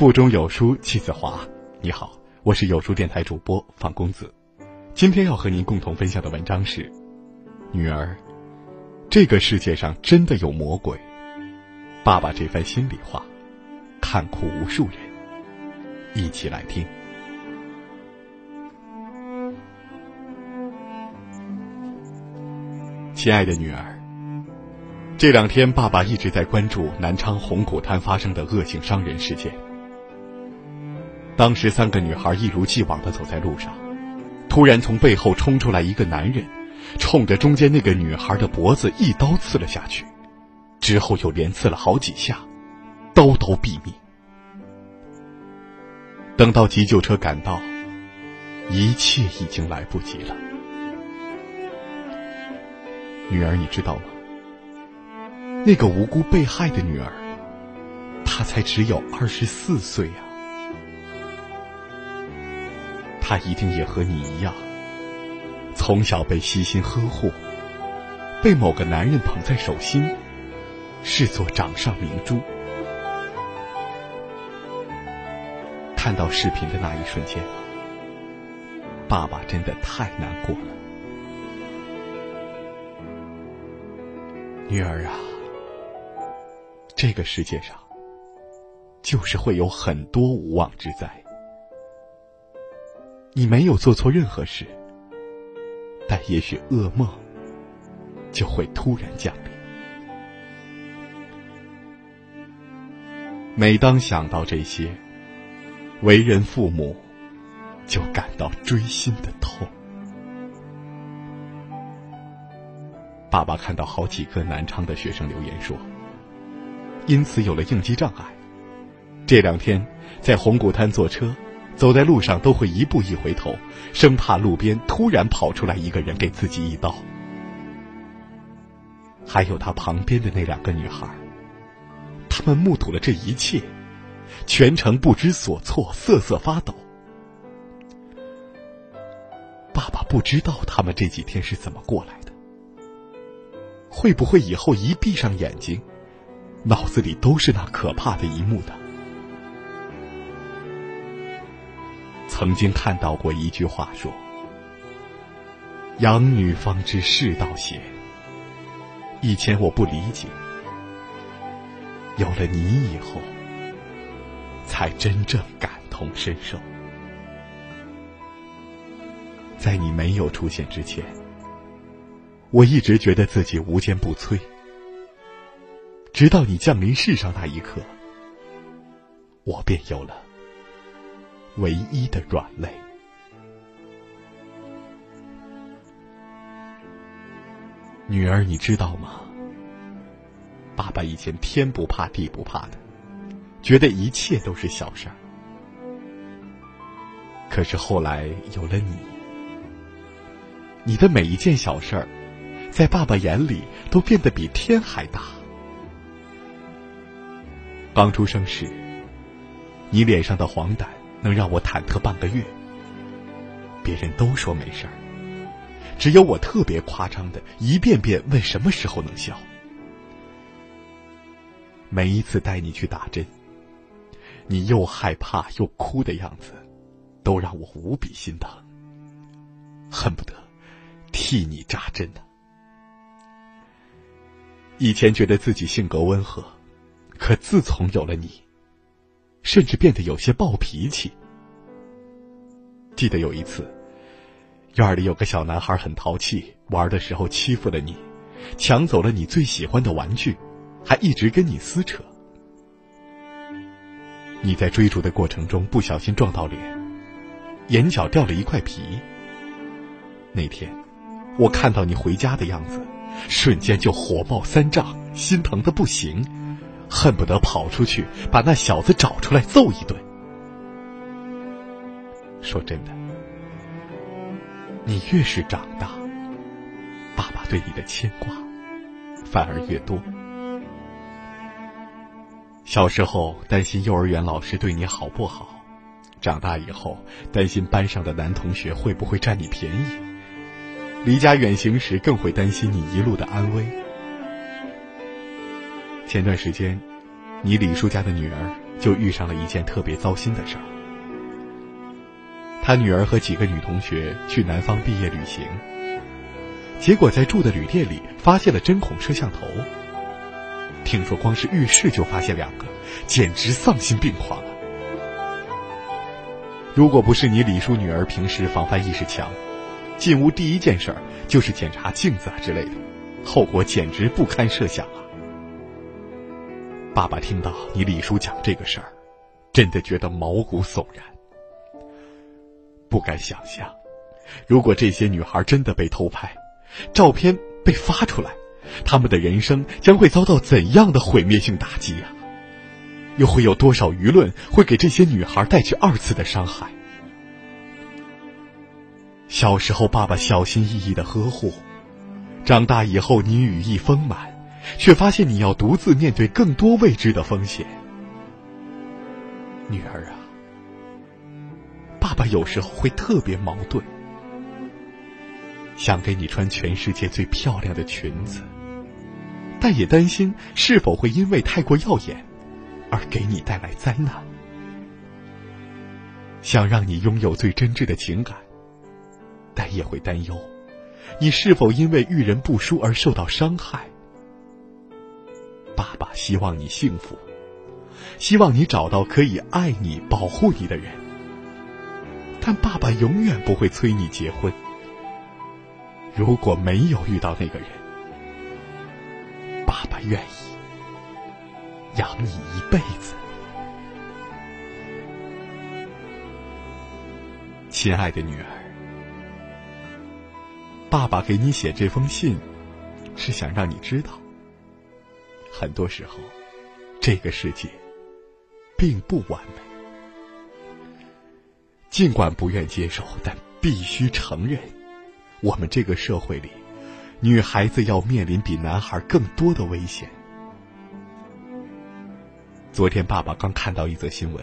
腹中有书气自华。你好，我是有书电台主播方公子。今天要和您共同分享的文章是：女儿，这个世界上真的有魔鬼。爸爸这番心里话，看哭无数人。一起来听。亲爱的女儿，这两天爸爸一直在关注南昌红谷滩发生的恶性伤人事件。当时三个女孩一如既往的走在路上，突然从背后冲出来一个男人，冲着中间那个女孩的脖子一刀刺了下去，之后又连刺了好几下，刀刀毙命。等到急救车赶到，一切已经来不及了。女儿，你知道吗？那个无辜被害的女儿，她才只有二十四岁啊！他一定也和你一样，从小被悉心呵护，被某个男人捧在手心，视作掌上明珠。看到视频的那一瞬间，爸爸真的太难过了。女儿啊，这个世界上就是会有很多无妄之灾。你没有做错任何事，但也许噩梦就会突然降临。每当想到这些，为人父母就感到锥心的痛。爸爸看到好几个南昌的学生留言说，因此有了应激障碍。这两天在红谷滩坐车，走在路上都会一步一回头，生怕路边突然跑出来一个人给自己一刀。还有他旁边的那两个女孩，他们目睹了这一切，全程不知所措，瑟瑟发抖。爸爸不知道他们这几天是怎么过来的。会不会以后一闭上眼睛，脑子里都是那可怕的一幕呢？曾经看到过一句话说：“养女方知世道险。”以前我不理解，有了你以后，才真正感同身受。在你没有出现之前。我一直觉得自己无坚不摧，直到你降临世上那一刻，我便有了唯一的软肋。女儿，你知道吗？爸爸以前天不怕地不怕的，觉得一切都是小事儿。可是后来有了你，你的每一件小事儿。在爸爸眼里，都变得比天还大。刚出生时，你脸上的黄疸能让我忐忑半个月。别人都说没事儿，只有我特别夸张的一遍遍问什么时候能消。每一次带你去打针，你又害怕又哭的样子，都让我无比心疼，恨不得替你扎针呢。以前觉得自己性格温和，可自从有了你，甚至变得有些暴脾气。记得有一次，院里有个小男孩很淘气，玩的时候欺负了你，抢走了你最喜欢的玩具，还一直跟你撕扯。你在追逐的过程中不小心撞到脸，眼角掉了一块皮。那天，我看到你回家的样子。瞬间就火冒三丈，心疼的不行，恨不得跑出去把那小子找出来揍一顿。说真的，你越是长大，爸爸对你的牵挂反而越多。小时候担心幼儿园老师对你好不好，长大以后担心班上的男同学会不会占你便宜。离家远行时，更会担心你一路的安危。前段时间，你李叔家的女儿就遇上了一件特别糟心的事儿。他女儿和几个女同学去南方毕业旅行，结果在住的旅店里发现了针孔摄像头。听说光是浴室就发现两个，简直丧心病狂啊！如果不是你李叔女儿平时防范意识强，进屋第一件事就是检查镜子啊之类的，后果简直不堪设想啊！爸爸听到你李叔讲这个事儿，真的觉得毛骨悚然。不敢想象，如果这些女孩真的被偷拍，照片被发出来，她们的人生将会遭到怎样的毁灭性打击呀？又会有多少舆论会给这些女孩带去二次的伤害？小时候，爸爸小心翼翼的呵护；长大以后，你羽翼丰满，却发现你要独自面对更多未知的风险。女儿啊！爸爸有时候会特别矛盾，想给你穿全世界最漂亮的裙子，但也担心是否会因为太过耀眼而给你带来灾难。想让你拥有最真挚的情感，但也会担忧你是否因为遇人不淑而受到伤害。爸爸希望你幸福，希望你找到可以爱你、保护你的人。但爸爸永远不会催你结婚。如果没有遇到那个人，爸爸愿意养你一辈子。亲爱的女儿，爸爸给你写这封信，是想让你知道，很多时候，这个世界并不完美。尽管不愿接受，但必须承认，我们这个社会里，女孩子要面临比男孩更多的危险。昨天，爸爸刚看到一则新闻：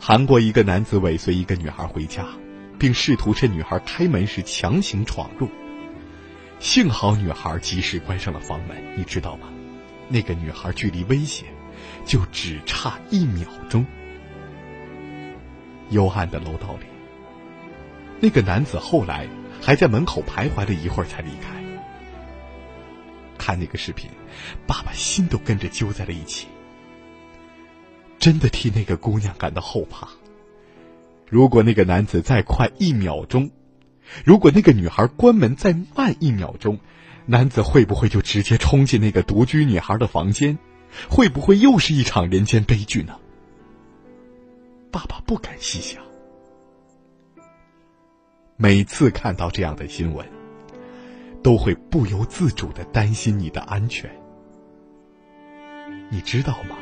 韩国一个男子尾随一个女孩回家，并试图趁女孩开门时强行闯入。幸好女孩及时关上了房门，你知道吗？那个女孩距离危险就只差一秒钟。幽暗的楼道里，那个男子后来还在门口徘徊了一会儿才离开。看那个视频，爸爸心都跟着揪在了一起，真的替那个姑娘感到后怕。如果那个男子再快一秒钟，如果那个女孩关门再慢一秒钟，男子会不会就直接冲进那个独居女孩的房间？会不会又是一场人间悲剧呢？爸爸不敢细想，每次看到这样的新闻，都会不由自主的担心你的安全。你知道吗？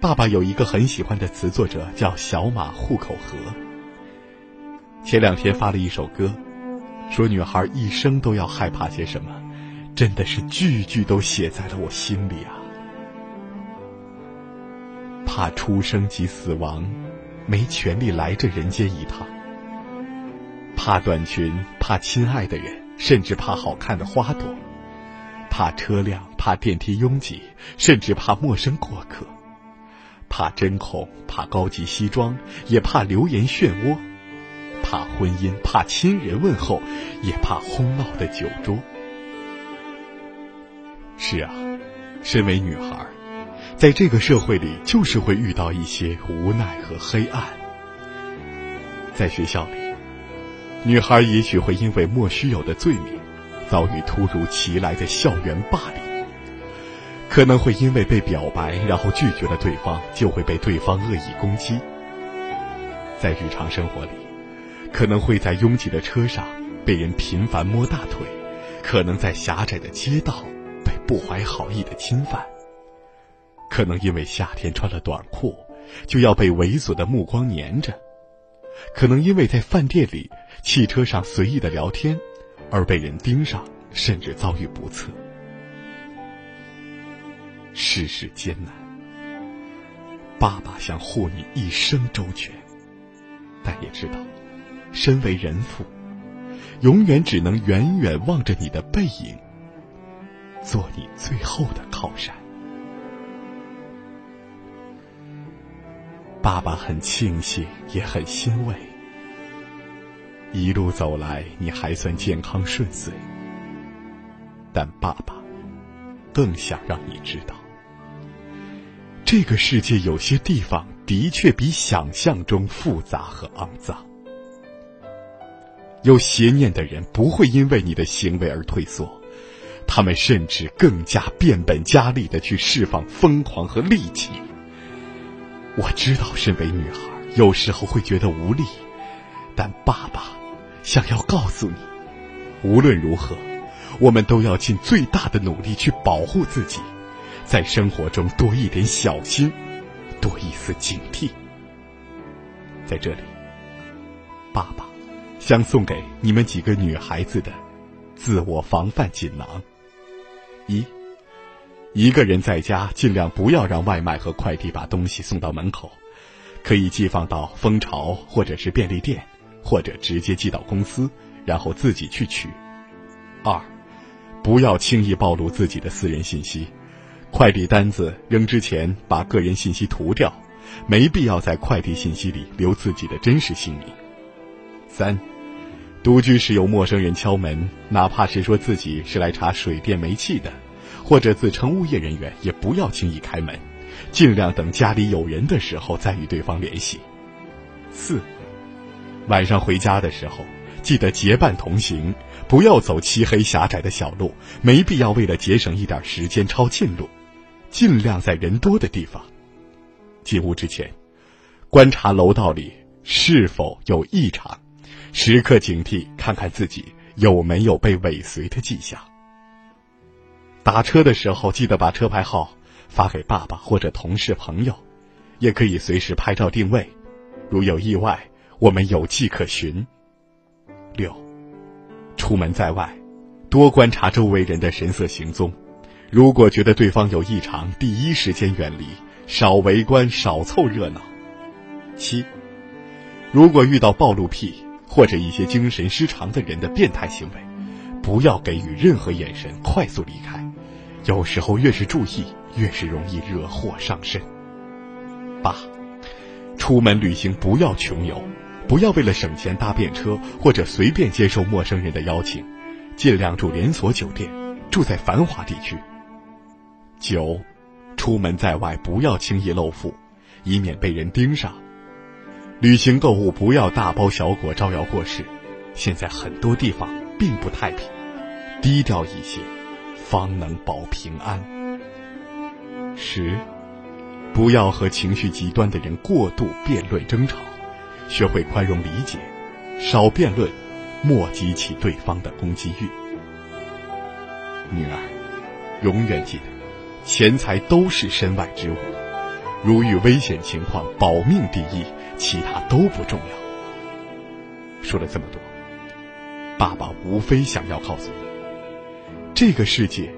爸爸有一个很喜欢的词作者，叫小马户口河。前两天发了一首歌，说女孩一生都要害怕些什么，真的是句句都写在了我心里啊。怕出生及死亡，没权利来这人间一趟。怕短裙，怕亲爱的人，甚至怕好看的花朵。怕车辆，怕电梯拥挤，甚至怕陌生过客。怕针孔，怕高级西装，也怕流言漩涡。怕婚姻，怕亲人问候，也怕哄闹的酒桌。是啊，身为女孩。在这个社会里，就是会遇到一些无奈和黑暗。在学校里，女孩也许会因为莫须有的罪名，遭遇突如其来的校园霸凌；可能会因为被表白，然后拒绝了对方，就会被对方恶意攻击。在日常生活里，可能会在拥挤的车上被人频繁摸大腿，可能在狭窄的街道被不怀好意的侵犯。可能因为夏天穿了短裤，就要被猥琐的目光粘着；可能因为在饭店里、汽车上随意的聊天，而被人盯上，甚至遭遇不测。世事艰难，爸爸想护你一生周全，但也知道，身为人父，永远只能远远望着你的背影，做你最后的靠山。爸爸很庆幸，也很欣慰。一路走来，你还算健康顺遂。但爸爸更想让你知道，这个世界有些地方的确比想象中复杂和肮脏。有邪念的人不会因为你的行为而退缩，他们甚至更加变本加厉的去释放疯狂和戾气。我知道，身为女孩，有时候会觉得无力，但爸爸想要告诉你，无论如何，我们都要尽最大的努力去保护自己，在生活中多一点小心，多一丝警惕。在这里，爸爸将送给你们几个女孩子的自我防范锦囊：一。一个人在家，尽量不要让外卖和快递把东西送到门口，可以寄放到蜂巢或者是便利店，或者直接寄到公司，然后自己去取。二，不要轻易暴露自己的私人信息，快递单子扔之前把个人信息涂掉，没必要在快递信息里留自己的真实姓名。三，独居时有陌生人敲门，哪怕是说自己是来查水电煤气的。或者自称物业人员，也不要轻易开门，尽量等家里有人的时候再与对方联系。四，晚上回家的时候，记得结伴同行，不要走漆黑狭窄的小路，没必要为了节省一点时间抄近路，尽量在人多的地方。进屋之前，观察楼道里是否有异常，时刻警惕，看看自己有没有被尾随的迹象。打车的时候，记得把车牌号发给爸爸或者同事朋友，也可以随时拍照定位。如有意外，我们有迹可循。六，出门在外，多观察周围人的神色行踪。如果觉得对方有异常，第一时间远离，少围观，少凑热闹。七，如果遇到暴露癖或者一些精神失常的人的变态行为，不要给予任何眼神，快速离开。有时候越是注意，越是容易惹祸上身。八，出门旅行不要穷游，不要为了省钱搭便车或者随便接受陌生人的邀请，尽量住连锁酒店，住在繁华地区。九，出门在外不要轻易露富，以免被人盯上。旅行购物不要大包小裹招摇过市，现在很多地方并不太平，低调一些。方能保平安。十，不要和情绪极端的人过度辩论争吵，学会宽容理解，少辩论，莫激起对方的攻击欲。女儿，永远记得，钱财都是身外之物，如遇危险情况，保命第一，其他都不重要。说了这么多，爸爸无非想要告诉你。这个世界，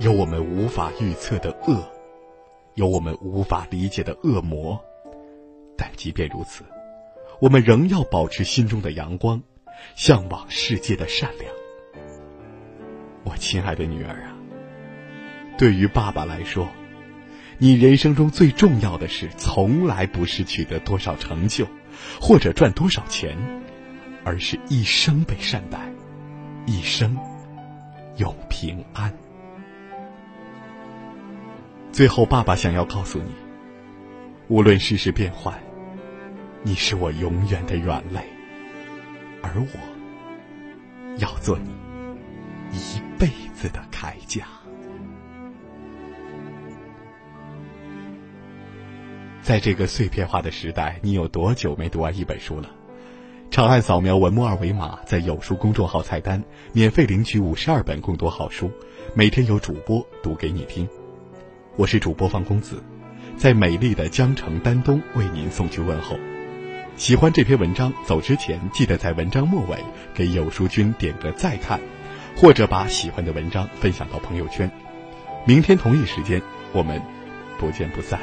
有我们无法预测的恶，有我们无法理解的恶魔，但即便如此，我们仍要保持心中的阳光，向往世界的善良。我亲爱的女儿啊，对于爸爸来说，你人生中最重要的事，从来不是取得多少成就，或者赚多少钱，而是一生被善待，一生。永平安。最后，爸爸想要告诉你：无论世事变幻，你是我永远的软肋，而我要做你一辈子的铠甲。在这个碎片化的时代，你有多久没读完一本书了？长按扫描文末二维码，在有书公众号菜单免费领取五十二本共读好书，每天有主播读给你听。我是主播方公子，在美丽的江城丹东为您送去问候。喜欢这篇文章，走之前记得在文章末尾给有书君点个再看，或者把喜欢的文章分享到朋友圈。明天同一时间，我们不见不散。